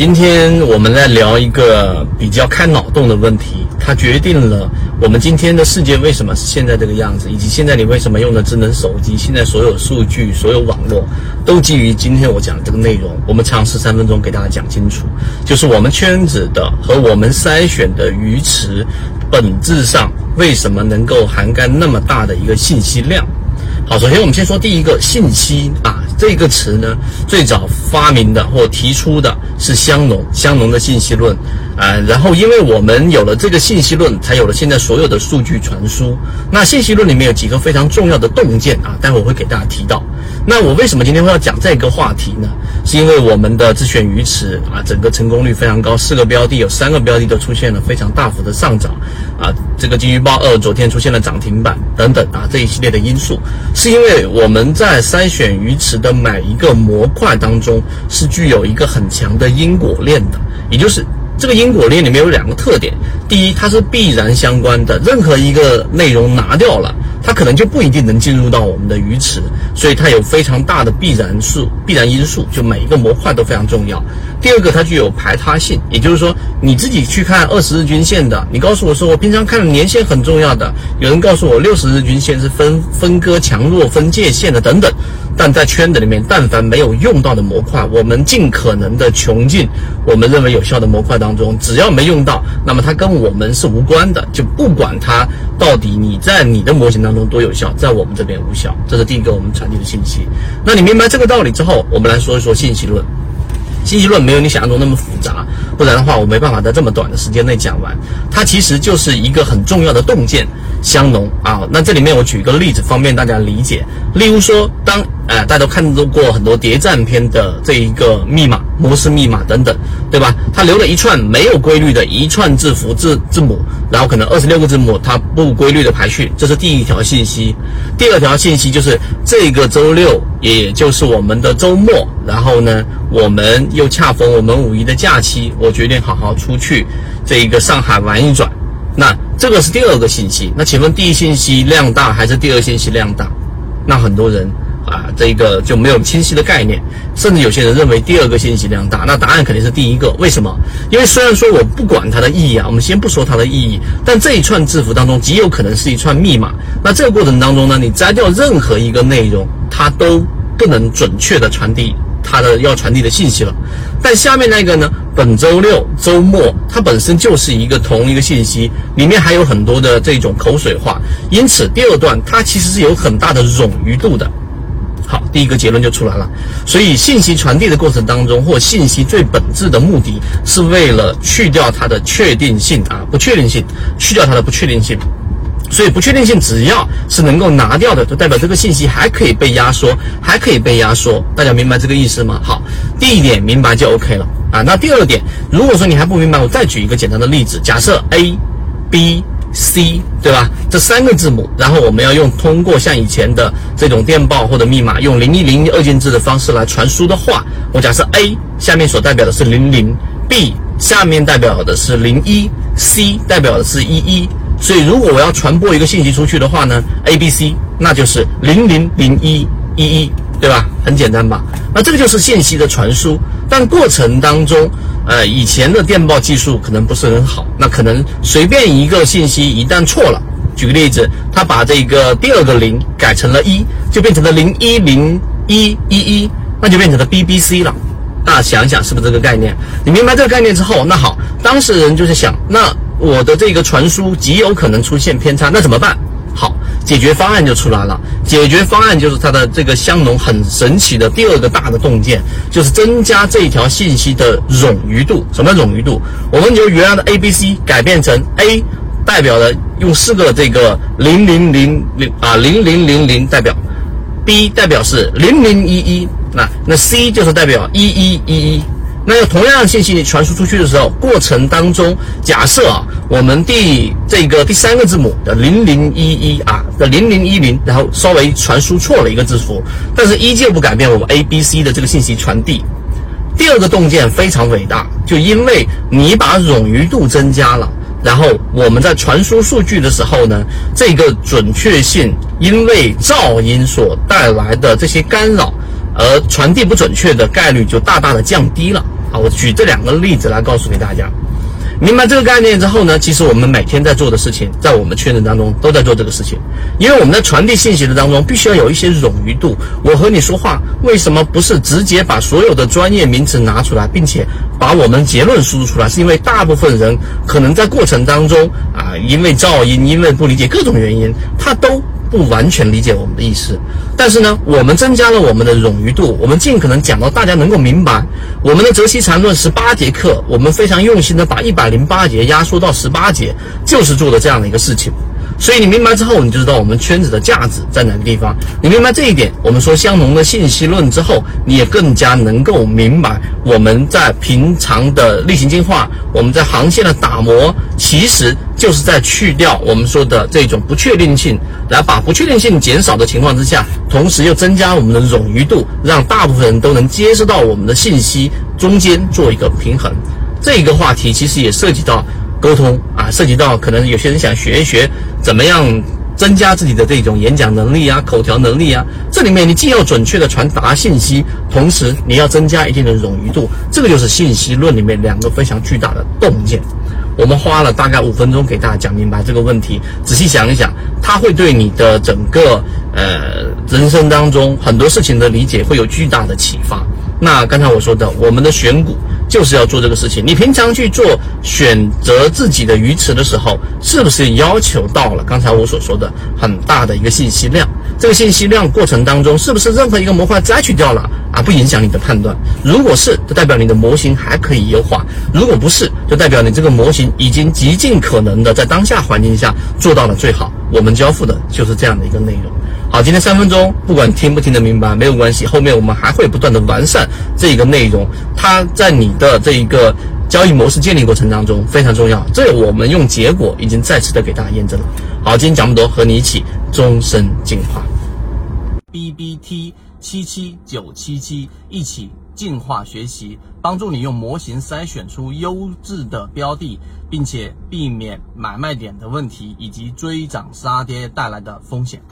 今天我们来聊一个比较开脑洞的问题，它决定了我们今天的世界为什么是现在这个样子，以及现在你为什么用的智能手机，现在所有数据、所有网络都基于今天我讲的这个内容。我们尝试三分钟给大家讲清楚，就是我们圈子的和我们筛选的鱼池，本质上为什么能够涵盖那么大的一个信息量。好，首先我们先说第一个信息啊，这个词呢，最早发明的或提出的是香农，香农的信息论啊，然后因为我们有了这个信息论，才有了现在所有的数据传输。那信息论里面有几个非常重要的洞见啊，待会儿会给大家提到。那我为什么今天会要讲这个话题呢？是因为我们的自选鱼池啊，整个成功率非常高，四个标的有三个标的都出现了非常大幅的上涨啊，这个金鱼报二昨天出现了涨停板等等啊，这一系列的因素。是因为我们在筛选鱼池的每一个模块当中，是具有一个很强的因果链的，也就是这个因果链里面有两个特点：第一，它是必然相关的，任何一个内容拿掉了。它可能就不一定能进入到我们的鱼池，所以它有非常大的必然数、必然因素，就每一个模块都非常重要。第二个，它具有排他性，也就是说，你自己去看二十日均线的，你告诉我说我平常看的年线很重要的，有人告诉我六十日均线是分分割强弱、分界线的等等。但在圈子里面，但凡没有用到的模块，我们尽可能的穷尽我们认为有效的模块当中，只要没用到，那么它跟我们是无关的，就不管它到底你在你的模型当中多有效，在我们这边无效。这是第一个我们传递的信息。那你明白这个道理之后，我们来说一说信息论。信息论没有你想象中那么复杂，不然的话我没办法在这么短的时间内讲完。它其实就是一个很重要的洞见。香浓啊，那这里面我举一个例子，方便大家理解。例如说，当呃大家都看到过很多谍战片的这一个密码、模式密码等等，对吧？它留了一串没有规律的一串字符字字母，然后可能二十六个字母，它不规律的排序，这是第一条信息。第二条信息就是这个周六，也就是我们的周末，然后呢，我们又恰逢我们五一的假期，我决定好好出去这一个上海玩一转。那这个是第二个信息，那请问第一信息量大还是第二信息量大？那很多人啊，这个就没有清晰的概念，甚至有些人认为第二个信息量大，那答案肯定是第一个。为什么？因为虽然说我不管它的意义啊，我们先不说它的意义，但这一串字符当中极有可能是一串密码。那这个过程当中呢，你摘掉任何一个内容，它都不能准确的传递。它的要传递的信息了，但下面那个呢？本周六周末，它本身就是一个同一个信息，里面还有很多的这种口水话，因此第二段它其实是有很大的冗余度的。好，第一个结论就出来了。所以信息传递的过程当中，或信息最本质的目的是为了去掉它的确定性啊，不确定性，去掉它的不确定性。所以不确定性只要是能够拿掉的，就代表这个信息还可以被压缩，还可以被压缩。大家明白这个意思吗？好，第一点明白就 OK 了啊。那第二点，如果说你还不明白，我再举一个简单的例子。假设 A、B、C，对吧？这三个字母，然后我们要用通过像以前的这种电报或者密码，用零一零二进制的方式来传输的话，我假设 A 下面所代表的是零零，B 下面代表的是零一，C 代表的是一一。所以，如果我要传播一个信息出去的话呢，A、B、C，那就是零零零一一一，对吧？很简单吧？那这个就是信息的传输。但过程当中，呃，以前的电报技术可能不是很好，那可能随便一个信息一旦错了，举个例子，他把这个第二个零改成了一，就变成了零一零一一一，那就变成了 B、B、C 了。大家想想是不是这个概念？你明白这个概念之后，那好，当事人就是想那。我的这个传输极有可能出现偏差，那怎么办？好，解决方案就出来了。解决方案就是它的这个香农很神奇的第二个大的洞见，就是增加这条信息的冗余度。什么冗余度？我们由原来的 A、B、C 改变成 A 代表了用四个这个零零零零啊零零零零代表，B 代表是零零一一，那那 C 就是代表一一一一。那同样的信息传输出去的时候，过程当中，假设啊，我们第这个第三个字母的零零一一啊的零零一零，然后稍微传输错了一个字符，但是依旧不改变我们 A B C 的这个信息传递。第二个洞见非常伟大，就因为你把冗余度增加了，然后我们在传输数据的时候呢，这个准确性因为噪音所带来的这些干扰。而传递不准确的概率就大大的降低了。啊，我举这两个例子来告诉给大家。明白这个概念之后呢，其实我们每天在做的事情，在我们圈子当中都在做这个事情，因为我们在传递信息的当中，必须要有一些冗余度。我和你说话，为什么不是直接把所有的专业名词拿出来，并且把我们结论输出出来？是因为大部分人可能在过程当中啊，因为噪音，因为不理解各种原因，他都。不完全理解我们的意思，但是呢，我们增加了我们的冗余度，我们尽可能讲到大家能够明白。我们的泽西禅论十八节课，我们非常用心的把一百零八节压缩到十八节，就是做的这样的一个事情。所以你明白之后，你就知道我们圈子的价值在哪个地方。你明白这一点，我们说香农的信息论之后，你也更加能够明白我们在平常的例行进化，我们在航线的打磨，其实就是在去掉我们说的这种不确定性，来把不确定性减少的情况之下，同时又增加我们的冗余度，让大部分人都能接收到我们的信息，中间做一个平衡。这个话题其实也涉及到。沟通啊，涉及到可能有些人想学一学怎么样增加自己的这种演讲能力啊、口条能力啊。这里面你既要准确的传达信息，同时你要增加一定的冗余度，这个就是信息论里面两个非常巨大的洞见。我们花了大概五分钟给大家讲明白这个问题，仔细想一想，它会对你的整个呃人生当中很多事情的理解会有巨大的启发。那刚才我说的，我们的选股。就是要做这个事情。你平常去做选择自己的鱼池的时候，是不是要求到了刚才我所说的很大的一个信息量？这个信息量过程当中，是不是任何一个模块摘取掉了啊，不影响你的判断？如果是，就代表你的模型还可以优化；如果不是，就代表你这个模型已经极尽可能的在当下环境下做到了最好。我们交付的就是这样的一个内容。好，今天三分钟，不管听不听得明白没有关系，后面我们还会不断的完善这一个内容。它在你的这一个交易模式建立过程当中非常重要，这我们用结果已经再次的给大家验证了。好，今天讲不多，和你一起终身进化。B B T 七七九七七，一起进化学习，帮助你用模型筛选出优质的标的，并且避免买卖点的问题以及追涨杀跌带来的风险。